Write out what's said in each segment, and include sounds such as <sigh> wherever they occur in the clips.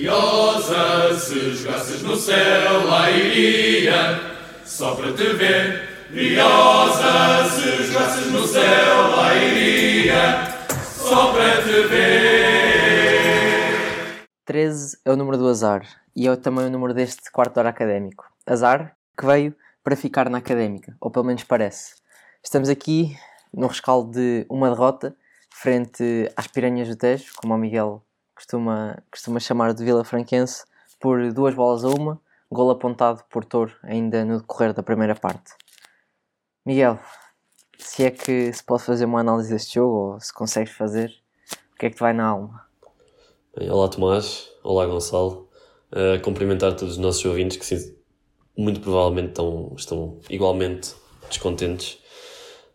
Briosa, se jogasses no céu, lá iria, só para te ver. Briosa, se jogasses no céu, lá iria, só para te ver. 13 é o número do azar e é também o número deste quarto hora académico. Azar que veio para ficar na académica, ou pelo menos parece. Estamos aqui no rescaldo de uma derrota frente às Piranhas do Tejo, como o Miguel costuma, costuma chamar de Vila Franquense, por duas bolas a uma, gol apontado por Toro ainda no decorrer da primeira parte. Miguel, se é que se pode fazer uma análise deste jogo, ou se consegues fazer, o que é que te vai na alma? Bem, olá Tomás, olá Gonçalo, uh, cumprimentar todos os nossos ouvintes que sim, muito provavelmente estão, estão igualmente descontentes.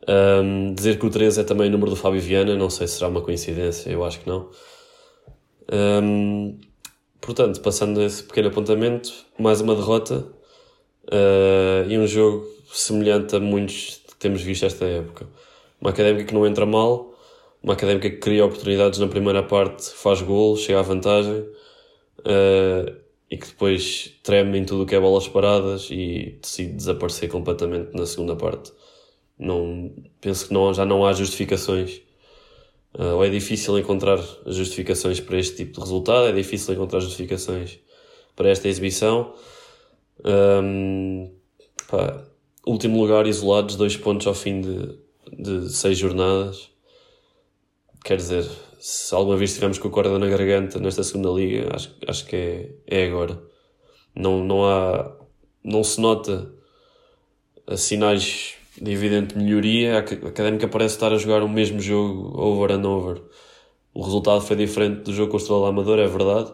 Um, dizer que o 13 é também o número do Fábio Viana, não sei se será uma coincidência, eu acho que não. Um, portanto, passando esse pequeno apontamento, mais uma derrota uh, e um jogo semelhante a muitos que temos visto esta época. Uma académica que não entra mal, uma académica que cria oportunidades na primeira parte, faz gol, chega à vantagem uh, e que depois treme em tudo o que é bolas paradas e decide desaparecer completamente na segunda parte. Não, penso que não, já não há justificações. Ou é difícil encontrar justificações para este tipo de resultado, é difícil encontrar justificações para esta exibição. Um, pá, último lugar, isolados, dois pontos ao fim de, de seis jornadas. Quer dizer, se alguma vez estivermos com a corda na garganta nesta segunda liga, acho, acho que é, é agora. Não, não há, não se nota sinais de evidente melhoria. A Académica parece estar a jogar o mesmo jogo over and over. O resultado foi diferente do jogo com o Estrela Amador, é verdade.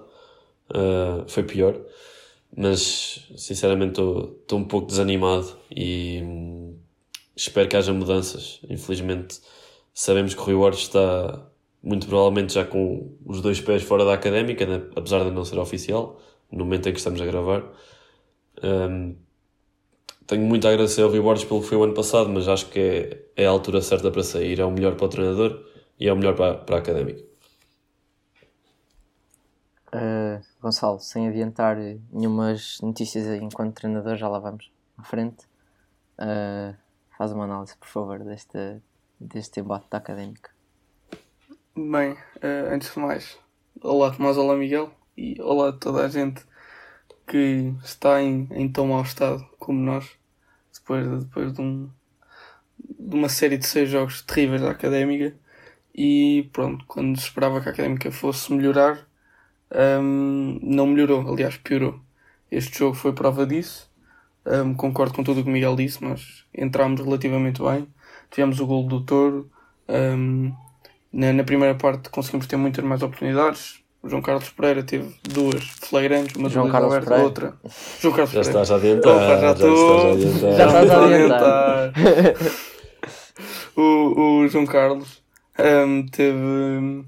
Uh, foi pior. Mas, sinceramente, estou um pouco desanimado e hum, espero que haja mudanças. Infelizmente, sabemos que o Rui Borges está muito provavelmente já com os dois pés fora da académica, né? apesar de não ser oficial, no momento em que estamos a gravar. Um, tenho muito a agradecer ao Borges pelo que foi o ano passado, mas acho que é, é a altura certa para sair. É o melhor para o treinador e é o melhor para, para a académica. Uh, Gonçalo, sem adiantar nenhumas notícias enquanto treinador, já lá vamos à frente. Uh, faz uma análise, por favor, deste, deste embate da académica. Bem, uh, antes de mais, olá Tomás, olá Miguel e olá a toda a gente que está em, em tão mau estado como nós, depois, depois de, um, de uma série de seis jogos terríveis da Académica. E pronto, quando se esperava que a Académica fosse melhorar, um, não melhorou, aliás, piorou. Este jogo foi prova disso. Um, concordo com tudo o que o Miguel disse, nós entramos relativamente bem. Tivemos o gol do Touro. Um, na, na, primeira parte conseguimos ter muitas mais oportunidades. O João Carlos Pereira teve duas flagrantes, uma João Carlos aberta, Pereira. outra. João Carlos Já Pereira. estás a adiantar. Opa, já já estou. estás a adiantar. Já estás a adiantar. <laughs> o, o João Carlos um, teve,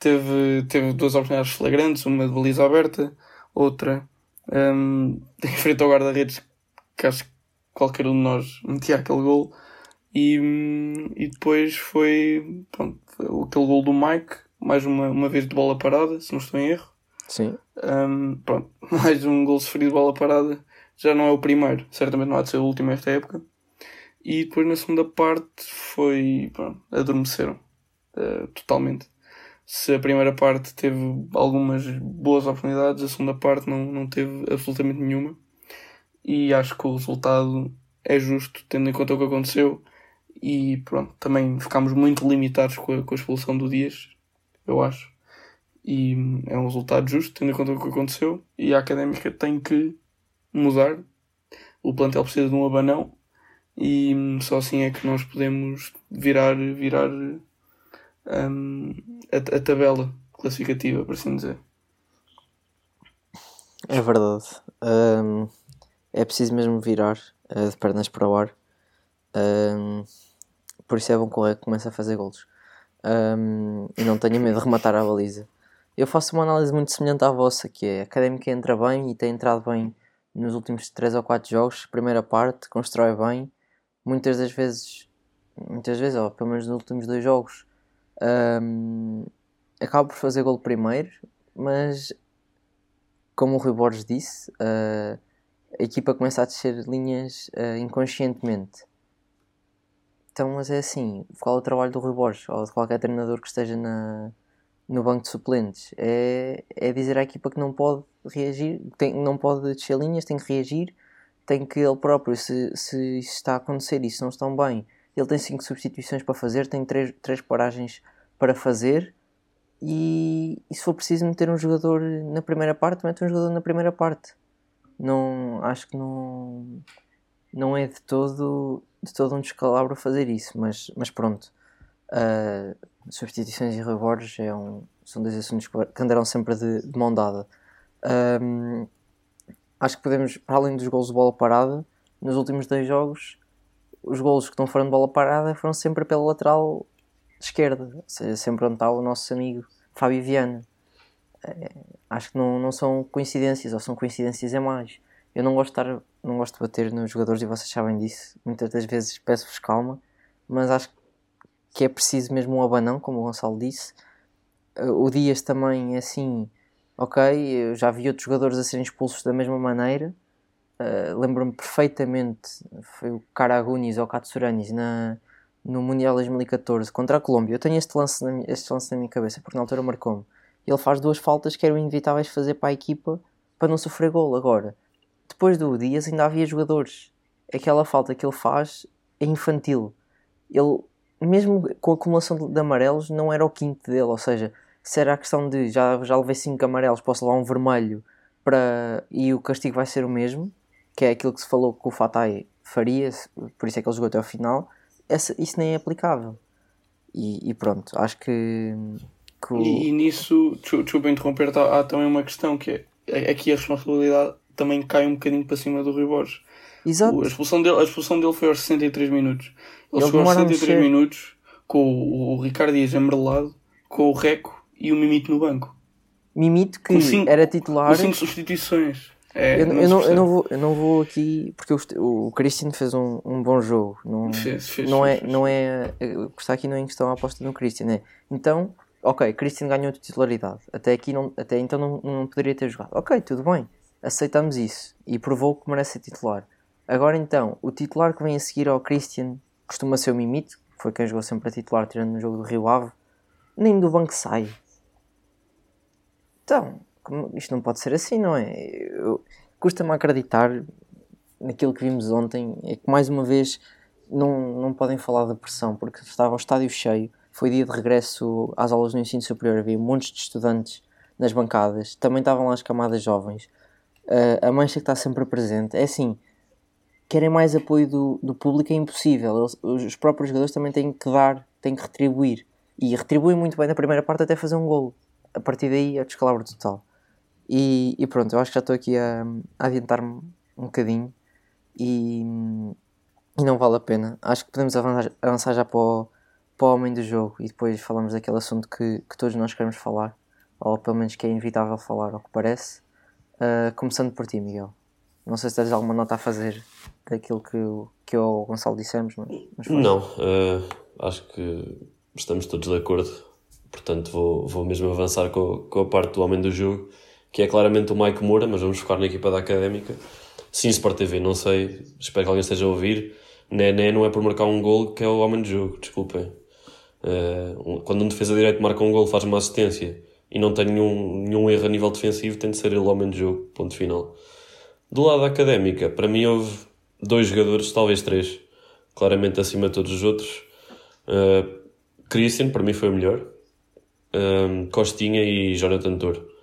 teve, teve duas oportunidades flagrantes, uma de baliza aberta, outra um, <laughs> em frente ao guarda-redes, que acho que qualquer um de nós metia aquele gol. E, hum, e depois foi, pronto, foi aquele gol do Mike, mais uma, uma vez de bola parada, se não estou em erro. Sim. Um, pronto, <laughs> mais um gol sofrido de bola parada. Já não é o primeiro, certamente não há de ser o último esta época. E depois na segunda parte foi. Pronto, adormeceram uh, totalmente. Se a primeira parte teve algumas boas oportunidades, a segunda parte não, não teve absolutamente nenhuma. E acho que o resultado é justo, tendo em conta o que aconteceu. E pronto, também ficámos muito limitados com a, com a expulsão do Dias, eu acho e é um resultado justo, tendo em conta o que aconteceu. E a académica tem que mudar. O plantel precisa de um abanão e só assim é que nós podemos virar, virar um, a, a, tabela classificativa, por assim dizer. É verdade. Um, é preciso mesmo virar uh, de pernas para o ar. Um, por isso é bom que o Rec comece a fazer golos. e não tenha medo de rematar a baliza. Eu faço uma análise muito semelhante à vossa, que é a Académica entra bem e tem entrado bem nos últimos 3 ou 4 jogos, primeira parte, constrói bem, muitas das vezes, muitas vezes, ou pelo menos nos últimos dois jogos, um, acaba por fazer gol primeiro, mas como o Rui Borges disse, uh, a equipa começa a descer linhas uh, inconscientemente. Então, mas é assim, qual é o trabalho do Rui Borges ou de qualquer treinador que esteja na, no banco de suplentes? É, é dizer à equipa que não pode reagir, tem, não pode descer linhas, tem que reagir, tem que ele próprio, se, se isso está a acontecer e se não estão bem, ele tem cinco substituições para fazer, tem três, três paragens para fazer e, e se for preciso meter um jogador na primeira parte, mete um jogador na primeira parte. Não, acho que não, não é de todo, de todo um descalabro fazer isso, mas, mas pronto. Uh, substituições e rebordes é um, são dois assuntos que andarão sempre de, de mão dada. Um, acho que podemos, para além dos gols de bola parada, nos últimos dois jogos, os gols que não foram de bola parada foram sempre pela lateral esquerda, ou seja, sempre onde está o nosso amigo Fábio Viana. É, acho que não, não são coincidências, ou são coincidências a mais. Eu não gosto de, estar, não gosto de bater nos jogadores e vocês sabem disso. Muitas das vezes peço-vos calma, mas acho que é preciso mesmo um abanão, como o Gonçalo disse. O Dias também é assim, ok, eu já vi outros jogadores a serem expulsos da mesma maneira. Uh, Lembro-me perfeitamente, foi o Karagunis ou Katsuranis na, no Mundial 2014 contra a Colômbia. Eu tenho este lance na, este lance na minha cabeça, porque na altura marcou-me. Ele faz duas faltas que eram inevitáveis fazer para a equipa para não sofrer gol. Agora, depois do Dias ainda havia jogadores. Aquela falta que ele faz é infantil. Ele, mesmo com a acumulação de amarelos, não era o quinto dele. Ou seja, se era a questão de já, já levei 5 amarelos, posso levar um vermelho para... e o castigo vai ser o mesmo, que é aquilo que se falou que o Fatai faria, por isso é que ele jogou até ao final essa, isso nem é aplicável. E, e pronto, acho que. que o... e, e, nisso, desculpa interromper, há, há, também uma questão que é aqui a responsabilidade também cai um bocadinho para cima do Rui Borges. Exato. a, expulsão dele, a expulsão dele foi aos 63 minutos. Ele, Ele chegou aos 63 minutos com o, o Ricardo Dias amarelado, com o Reco e o Mimito no banco. Mimito que cinco, era titular. Com 5 substituições. É, eu, não, eu, não, eu, não vou, eu não vou aqui porque o, o Christian fez um, um bom jogo. Não, fez, fez, não, é, fez, não é. O que está aqui não é em questão a aposta no Christian. É. Então, ok, Christian ganhou titularidade. Até, aqui não, até então não, não poderia ter jogado. Ok, tudo bem. Aceitamos isso. E provou que merece ser titular. Agora então, o titular que vem a seguir ao Christian costuma ser o Mimito, que foi quem jogou sempre a titular, tirando no jogo do Rio Ave. Nem do banco sai. Então, isto não pode ser assim, não é? Custa-me acreditar naquilo que vimos ontem, é que mais uma vez não, não podem falar da pressão, porque estava o estádio cheio, foi dia de regresso às aulas no ensino superior, havia montes de estudantes nas bancadas, também estavam lá as camadas jovens, a mancha que está sempre presente, é assim, querem mais apoio do, do público é impossível, Eles, os próprios jogadores também têm que dar, têm que retribuir, e retribuem muito bem na primeira parte até fazer um golo, a partir daí é descalabro total. E, e, pronto, eu acho que já estou aqui a, a adiantar-me um bocadinho. E, e, não vale a pena. Acho que podemos avançar, avançar já para o, para o homem do jogo. E depois falamos daquele assunto que, que todos nós queremos falar, ou pelo menos que é inevitável falar, ao que parece. Uh, começando por ti, Miguel. Não sei se tens alguma nota a fazer daquilo que, que eu ou o Gonçalo dissemos, mas, mas Não, uh, acho que estamos todos de acordo, portanto vou, vou mesmo avançar com, com a parte do homem do jogo que é claramente o Mike Moura, mas vamos focar na equipa da Académica. Sim, Sport TV, não sei, espero que alguém esteja a ouvir. Nené não é por marcar um gol que é o homem de jogo, desculpem. Uh, quando um defesa direito marca um gol, faz uma assistência e não tem nenhum, nenhum erro a nível defensivo, tem de ser ele o homem de jogo, ponto final. Do lado da Académica, para mim houve dois jogadores, talvez três, claramente acima de todos os outros. Uh, Christian, para mim foi o melhor. Uh, Costinha e Jonathan Toro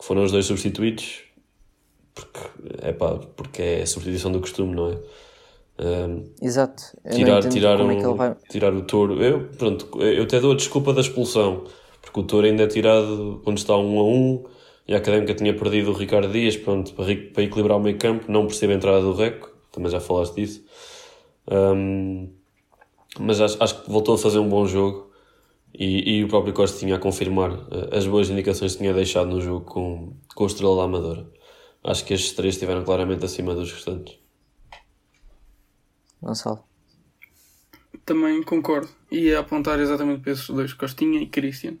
que foram os dois substituídos, porque é, pá, porque é a substituição do costume, não é? Um, Exato. Eu tirar, tirar, um, é vai... tirar o touro. Eu, pronto, eu até dou a desculpa da expulsão, porque o touro ainda é tirado quando está um a um e a académica tinha perdido o Ricardo Dias, pronto, para, para equilibrar o meio campo, não percebe a entrada do Reco, também já falaste disso. Um, mas acho, acho que voltou a fazer um bom jogo e, e o próprio Costa tinha a confirmar uh, as boas indicações que tinha deixado no jogo com, com o Estrela da Amadora. Acho que estes três estiveram claramente acima dos restantes. Gonçalo. Também concordo. Ia apontar exatamente para esses dois, Costinha e Christian.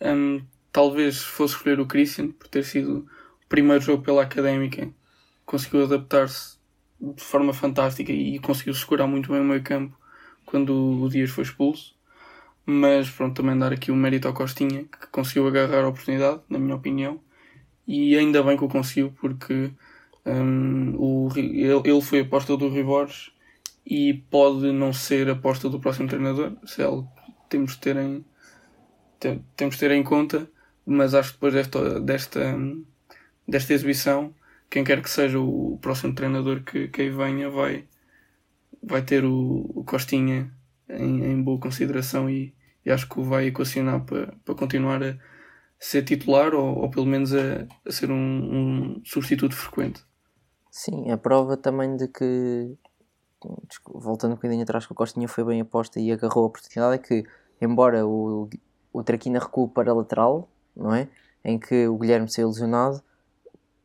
Um, talvez fosse escolher o Christian por ter sido primeiro jogo pela Académica, conseguiu adaptar-se de forma fantástica e conseguiu segurar muito bem o meio campo quando o Dias foi expulso. Mas pronto, também dar aqui o mérito ao Costinha, que conseguiu agarrar a oportunidade, na minha opinião, e ainda bem que o conseguiu, porque um, o, ele, foi aposta do Rui Borges e pode não ser aposta do próximo treinador, se é algo que temos de ter em, temos de ter em conta, mas acho que depois desta, desta, desta exibição, quem quer que seja o próximo treinador que, que aí venha vai, vai ter o, o Costinha em, em boa consideração e, e, acho que o vai equacionar para, para continuar a ser titular ou, ou pelo menos a, a ser um, um, substituto frequente. Sim, a prova também de que, voltando um bocadinho atrás, que o Costinha foi bem aposta e agarrou a oportunidade, é que, embora o, o Traquina recua para lateral, não é? Em que o Guilherme se lesionado,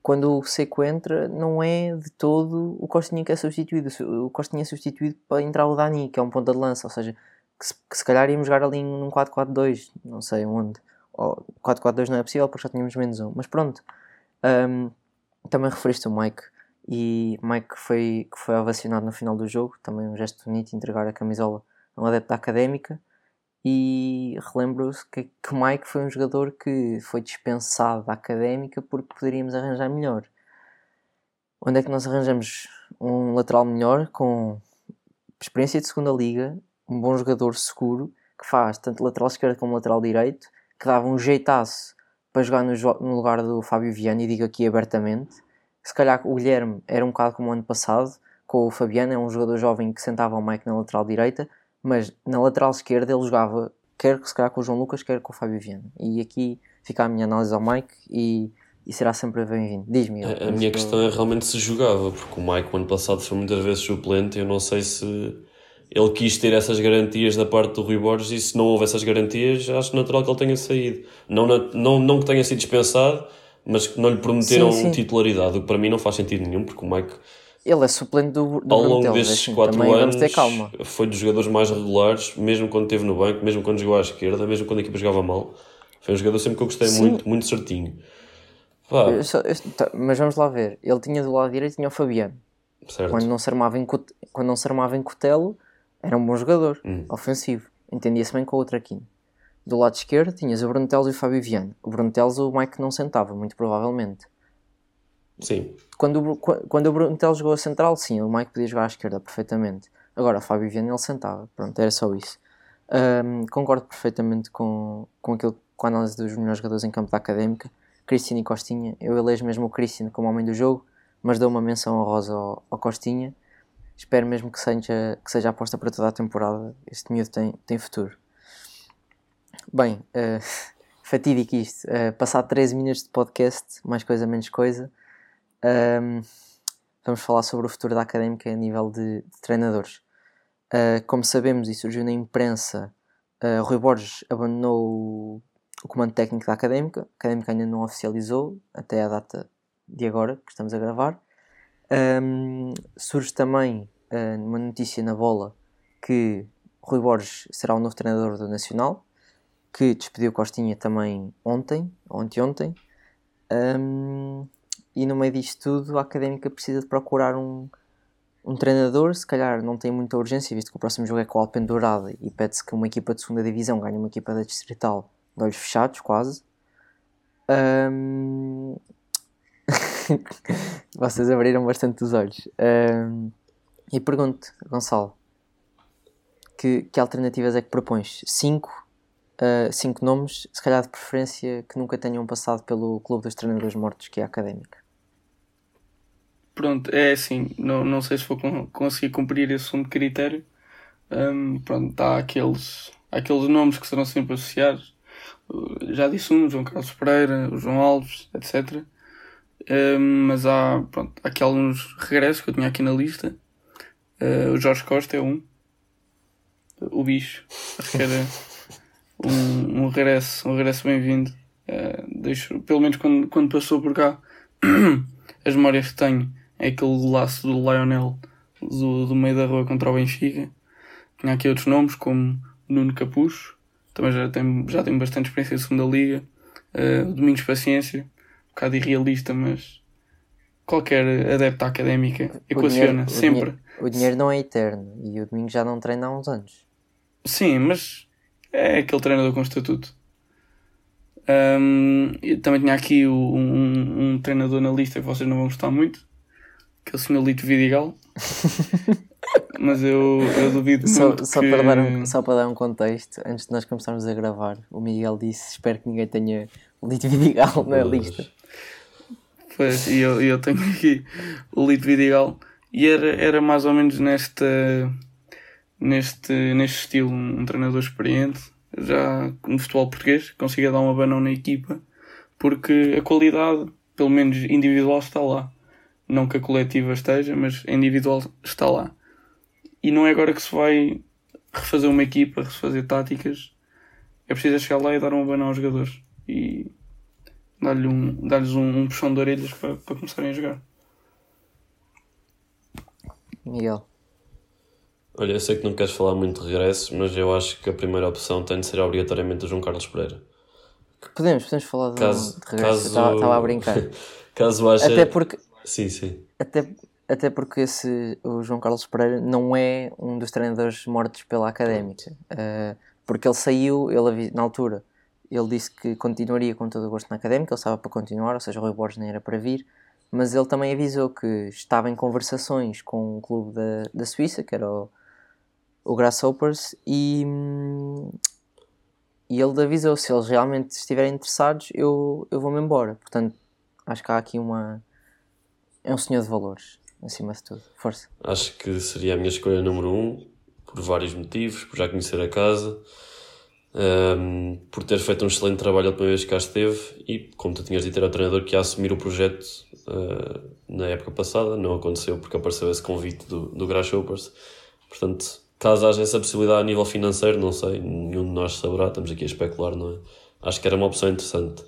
quando o Seco entra, não é de todo o Costinha que é substituído. O Costinha é substituído para entrar o Dani, que é um ponta de lança, ou seja, que se, que se calhar íamos jogar ali num 4-4-2, não sei onde. 4-4-2 não é possível porque já tínhamos menos um, mas pronto. Um, também referiste o Mike, e Mike foi, que foi ovacionado no final do jogo, também um gesto bonito, entregar a camisola a um adepto da académica. E relembro-se que, que Mike foi um jogador que foi dispensado da académica porque poderíamos arranjar melhor. Onde é que nós arranjamos um lateral melhor com experiência de segunda liga, um bom jogador seguro que faz tanto lateral esquerdo como lateral direito, que dava um jeitaço para jogar no, no lugar do Fábio Viana, e digo aqui abertamente. Se calhar o Guilherme era um bocado como o ano passado, com o Fabiano, é um jogador jovem que sentava o Mike na lateral direita, mas na lateral esquerda ele jogava quer se calhar com o João Lucas, quer com o Fábio Viana. E aqui fica a minha análise ao Mike e, e será sempre bem-vindo. Diz-me. A, a minha questão é realmente se jogava, porque o Mike, o ano passado, foi muitas vezes suplente. Eu não sei se ele quis ter essas garantias da parte do Rui Borges e se não houve essas garantias, acho natural que ele tenha saído. Não, não, não que tenha sido dispensado, mas que não lhe prometeram sim, sim. titularidade, o que para mim não faz sentido nenhum, porque o Mike ele é suplente do, do Ao longo destes 4 assim, anos, foi dos jogadores mais regulares, mesmo quando esteve no banco, mesmo quando jogou à esquerda, mesmo quando a equipa jogava mal. Foi um jogador sempre que eu gostei Sim. muito, muito certinho. Eu só, eu, tá, mas vamos lá ver. Ele tinha do lado direito tinha o Fabiano. Certo. Quando não se armava em, quando não se armava em Cotelo, era um bom jogador, hum. ofensivo. Entendia-se bem com o outro aqui. Do lado esquerdo tinhas o Bruno Teles e o Fábio Viana. O Bruno Teles o Mike não sentava, muito provavelmente. Sim. Quando, quando o Bruno jogou a central, sim, o Mike podia jogar à esquerda perfeitamente. Agora, o Fábio Viana ele sentava. Pronto, era só isso. Um, concordo perfeitamente com, com, aquilo, com a análise dos melhores jogadores em campo da Académica. Cristiano e Costinha. Eu elejo mesmo o Cristiano como homem do jogo, mas dou uma menção honrosa ao, ao Costinha. Espero mesmo que seja, que seja aposta para toda a temporada. Este miúdo tem, tem futuro. Bem, uh, <laughs> fatídico isto. Uh, passar 13 minutos de podcast, mais coisa, menos coisa. Um, vamos falar sobre o futuro da académica a nível de, de treinadores. Uh, como sabemos e surgiu na imprensa, uh, Rui Borges abandonou o, o comando técnico da académica. A académica ainda não oficializou até a data de agora que estamos a gravar. Um, surge também uh, uma notícia na bola que Rui Borges será o novo treinador do Nacional, que despediu Costinha também ontem, ontem ontem. Um, e no meio disto tudo a académica precisa de procurar um, um treinador, se calhar não tem muita urgência, visto que o próximo jogo é com o Alpendurada e pede-se que uma equipa de segunda divisão ganhe uma equipa da Distrital de olhos fechados, quase. Um... <laughs> Vocês abriram bastante os olhos. Um... E pergunto, Gonçalo, que, que alternativas é que propões? Cinco, uh, cinco nomes, se calhar de preferência, que nunca tenham passado pelo Clube dos Treinadores Mortos, que é a Académica. Pronto, é assim, não, não sei se vou conseguir cumprir esse segundo critério. Um, pronto, há aqueles, aqueles nomes que serão sempre associados. Já disse um, João Carlos Pereira, o João Alves, etc. Um, mas há, pronto, há aqui alguns regressos que eu tinha aqui na lista. Uh, o Jorge Costa é um. O bicho. Acho que era <laughs> um, um regresso, um regresso bem-vindo. Uh, deixo, pelo menos quando, quando passou por cá, <coughs> as memórias que tenho é aquele golaço do Lionel do, do meio da rua contra o Benfica. Tinha aqui outros nomes, como Nuno Capucho, também já tem, já tem bastante experiência em segunda liga. Uh, Domingos Paciência, bocado irrealista, mas qualquer adepto à académica equaciona o sempre. dinheiro- o dinheiro não é eterno e o domingo já não treina há uns anos. Sim, mas é aquele treinador com estatuto. E também tinha aqui o- um, um treinador na lista que vocês não vão gostar muito, que é o Sr. Lito Vidigal. <laughs> mas eu, eu duvido Só, muito só, que... para dar um, só para dar um contexto, antes de nós começarmos a gravar, o Miguel disse: Espero que ninguém tenha o Lito Vidigal na Mas- lista. Pois, e eu, eu tenho aqui o Lito Vidigal e era, era mais ou menos nesta, neste, neste estilo, um, um treinador experiente, já no futebol português, consiga dar uma banão na equipa, porque a qualidade, pelo menos individual, está lá. Não que a coletiva esteja, mas a individual está lá. E não é agora que se vai refazer uma equipa, refazer táticas. É preciso chegar lá e dar uma banão aos jogadores. E dar-lhe um, dar-lhes um, um puxão de orelhas para, para começarem a jogar. Miguel, Olha, eu sei que não queres falar muito de regresso, mas eu acho que a primeira opção tem de ser obrigatoriamente o João Carlos Pereira. podemos, podemos falar de, Caso, de regresso. caso... Eu Estava a brincar. <laughs> caso acha... Até porque, Sim, sim. até, até porque esse, o João Carlos Pereira não é um dos treinadores mortos pela académica. Uh, porque ele saiu, ele na altura, ele disse que continuaria com todo o gosto na académica, ele estava para continuar, ou seja, o Rui Borges nem era para vir, mas ele também avisou que estava em conversações com um clube da, da Suíça, que era o, o Grasshoppers, e, e ele avisou: se eles realmente estiverem interessados, eu, eu vou-me embora. Portanto, acho que há aqui uma. É um senhor de valores, acima de tudo. Força. Acho que seria a minha escolha número um, por vários motivos, por já conhecer a casa, ehm, por ter feito um excelente trabalho a última vez que cá esteve e, como tu tinhas dito, era o treinador que ia assumir o projeto eh, na época passada, não aconteceu porque apareceu esse convite do, do Grasshoppers. Portanto, caso haja essa possibilidade a nível financeiro, não sei, nenhum de nós saberá, estamos aqui a especular, não é? Acho que era uma opção interessante.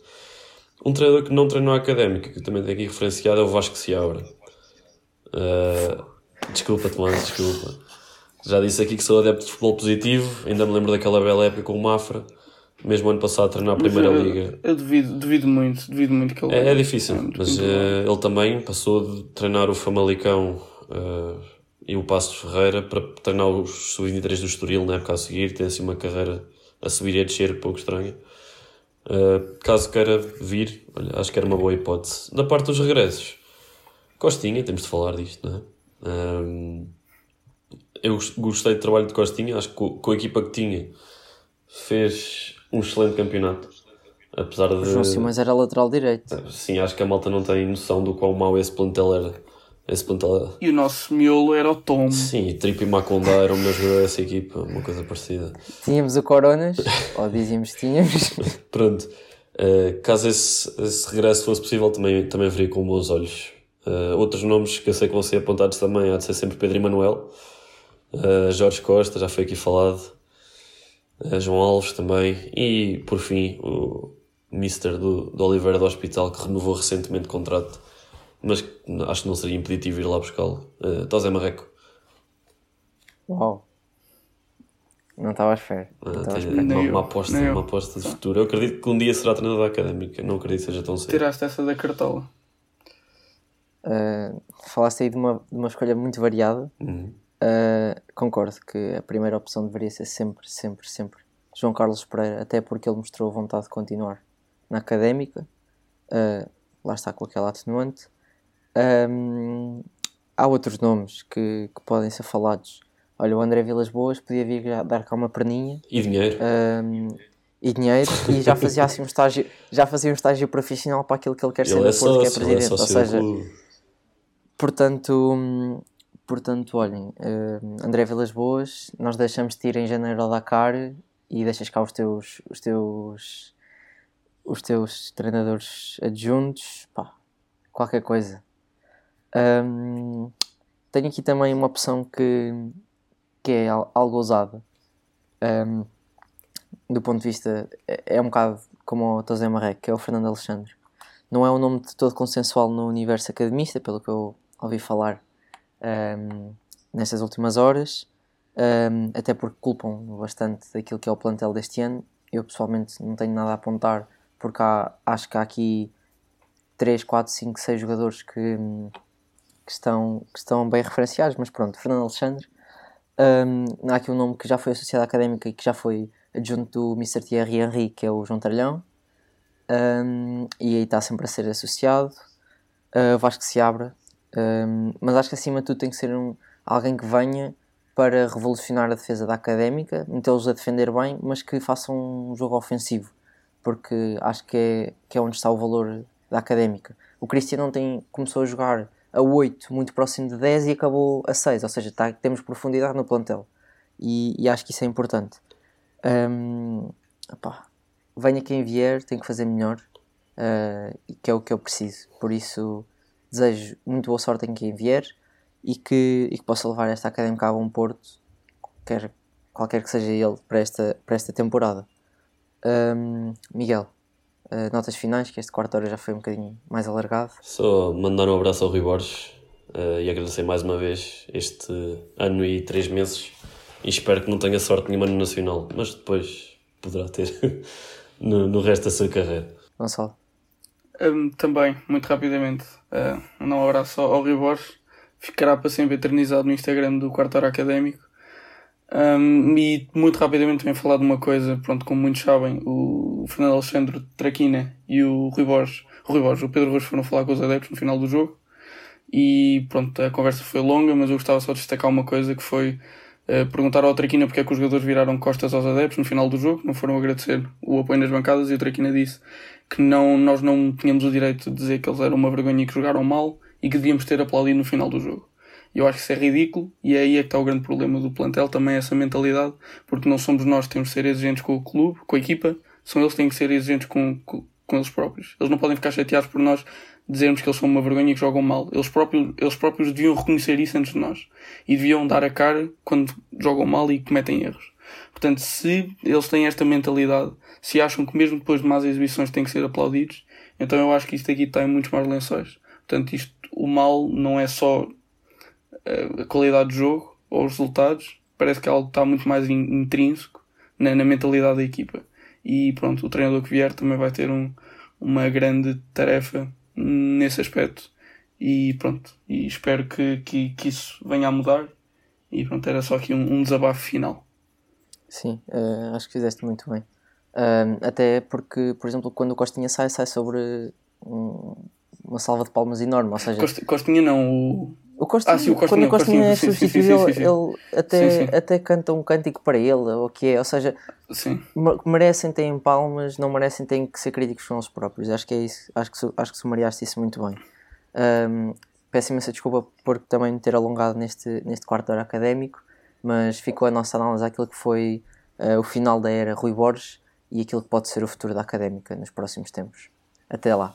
Um treinador que não treinou a académica, que também tenho aqui referenciado, é o Vasco Seabra. Uh, desculpa, Tomás, desculpa. Já disse aqui que sou adepto de futebol positivo, ainda me lembro daquela bela época com o Mafra, mesmo ano passado a treinar a Primeira eu, Liga. Eu duvido, duvido muito, duvido muito que ele. É, é difícil, muito mas eh, ele também passou de treinar o Famalicão eh, e o Passo de Ferreira para treinar os sub-23 do Estoril na época a seguir, tem assim uma carreira a subir e a descer pouco estranha. Eh, caso queira vir, olha, acho que era uma boa hipótese. Da parte dos regressos, Costinha, temos de falar disto, não é? Ahm, eu gos- gostei do trabalho de Costinha, acho que co- com a equipa que tinha fez um excelente campeonato. Apesar de. O João Simões era lateral direito. Sim, acho que a malta não tem noção do quão mau esse plantel era. Esse plantel era. E o nosso miolo era o Tom. Sim, e Tripe e Macondá eram o melhor jogador dessa equipa, uma coisa parecida. Tínhamos o Coronas, ou dizíamos que tínhamos. <laughs> Pronto, eh, caso esse, esse regresso fosse possível, também, também veria com bons olhos. Eh, outros nomes que eu sei que vão ser apontados também, há de ser sempre Pedro Emanuel, eh, Jorge Costa, já foi aqui falado, João Alves também, e por fim o Mister do, do Oliveira do Hospital, que renovou recentemente o contrato, mas acho que não seria impeditivo ir lá buscá-lo. Uh, Tosé Marreco. Uau. Não estava à espera. Espera. uma, uma aposta, uma aposta de futuro. Eu acredito que um dia será treinador da académica, não acredito que seja tão cedo. Tiraste essa da cartola. Uh, falaste aí de uma, de uma escolha muito variada. Uhum. Uh, concordo que a primeira opção deveria ser sempre, sempre, sempre João Carlos Pereira, até porque ele mostrou vontade de continuar na académica. Uh, lá está com aquela atenuante. Um, há outros nomes que, que podem ser falados. Olha, o André Vilas Boas podia vir dar cá uma perninha E dinheiro. um, e dinheiro e já fazia assim um estágio, já fazia um estágio profissional para aquilo que ele quer ser ele é no Porto, que é é presidente. Ou sócio do seja. Portanto, portanto olhem, hum, André Vilas Boas, nós deixamos de ir em janeiro ao Dakar e deixas cá os teus, os teus, os teus treinadores adjuntos, pá, qualquer coisa. Hum, tenho aqui também uma opção que, que é al- algo ousada. Hum, do ponto de vista, é, é um bocado como o Tosé Marreco, que é o Fernando Alexandre. Não é um nome de todo consensual no universo academista, pelo que eu ouvi falar hum, nestas últimas horas, hum, até porque culpam bastante daquilo que é o plantel deste ano. Eu pessoalmente não tenho nada a apontar, porque há- acho que há aqui 3, 4, 5, 6 jogadores que, que, estão, que estão bem referenciados, mas pronto, Fernando Alexandre. Um, há aqui um nome que já foi associado à académica e que já foi adjunto do Mr. Thierry Henry, que é o João Tralhão, um, e aí está sempre a ser associado. Uh, Vasco se abra, um, mas acho que acima de tudo tem que ser um, alguém que venha para revolucionar a defesa da académica, metê-los a defender bem, mas que façam um jogo ofensivo, porque acho que é, que é onde está o valor da académica. O Cristiano ontem começou a jogar a 8, muito próximo de 10 e acabou a 6, ou seja, tá, temos profundidade no plantel e, e acho que isso é importante. Um, venha quem vier, tem que fazer melhor, uh, que é o que eu preciso. Por isso, desejo muito boa sorte em quem vier e que, e que possa levar esta académica a bom porto, quer, qualquer que seja ele, para esta, para esta temporada. Um, Miguel, uh, notas finais, que este quarto hora já foi um bocadinho mais alargado. Só mandar um abraço ao Rui Borges uh, e agradecer mais uma vez este ano e três meses e espero que não tenha sorte nenhuma no Nacional, mas depois poderá ter <laughs> no, no resto da sua carreira. Gonçalo. Um, também, muito rapidamente, uh, um abraço ao, ao Rui Borges ficará para sempre eternizado no Instagram do Quarto Hora Académico. Um, e muito rapidamente venho falar de uma coisa, pronto, como muitos sabem, o Fernando Alexandre Traquina e o Rui Borges, o Rui Borges, o Pedro Rocha foram falar com os adeptos no final do jogo e pronto, a conversa foi longa, mas eu gostava só de destacar uma coisa que foi uh, perguntar ao Traquina porque é que os jogadores viraram costas aos adeptos no final do jogo, não foram agradecer o apoio nas bancadas e o Traquina disse que não, nós não tínhamos o direito de dizer que eles eram uma vergonha e que jogaram mal e que devíamos ter aplaudido no final do jogo. Eu acho que isso é ridículo e é aí é que está o grande problema do plantel, também essa mentalidade, porque não somos nós que temos de ser exigentes com o clube, com a equipa, são eles que têm que ser exigentes com, com, com eles próprios. Eles não podem ficar chateados por nós dizermos que eles são uma vergonha e que jogam mal. Eles próprios, eles próprios deviam reconhecer isso antes de nós e deviam dar a cara quando jogam mal e cometem erros. Portanto, se eles têm esta mentalidade, se acham que mesmo depois de más exibições têm que ser aplaudidos, então eu acho que isto aqui está em muitos mais lençóis. Portanto, isto, o mal não é só a qualidade do jogo ou os resultados, parece que é algo que está muito mais intrínseco na, na mentalidade da equipa. E pronto, o treinador que vier também vai ter um, uma grande tarefa nesse aspecto. E pronto, e espero que, que, que isso venha a mudar. E pronto, era só aqui um, um desabafo final. Sim, uh, acho que fizeste muito bem. Uh, até porque, por exemplo, quando o Costinha sai, sai sobre um, uma salva de palmas enorme. Ou seja, Costinha não, o. O Costinha, ah, sim, o Costinha, quando o Costinha, é substituído, ele, ele até, sim, sim. até canta um cântico para ele, ou que é, ou seja, merecem, têm palmas, não merecem, têm que ser críticos com eles próprios. Acho que é isso, acho que, acho que sumariaste isso muito bem. Um, peço imensa desculpa por também me ter alongado neste, neste quarto hora académico, mas ficou a nossa análise àquilo que foi uh, o final da era Rui Borges e aquilo que pode ser o futuro da académica nos próximos tempos. Até lá.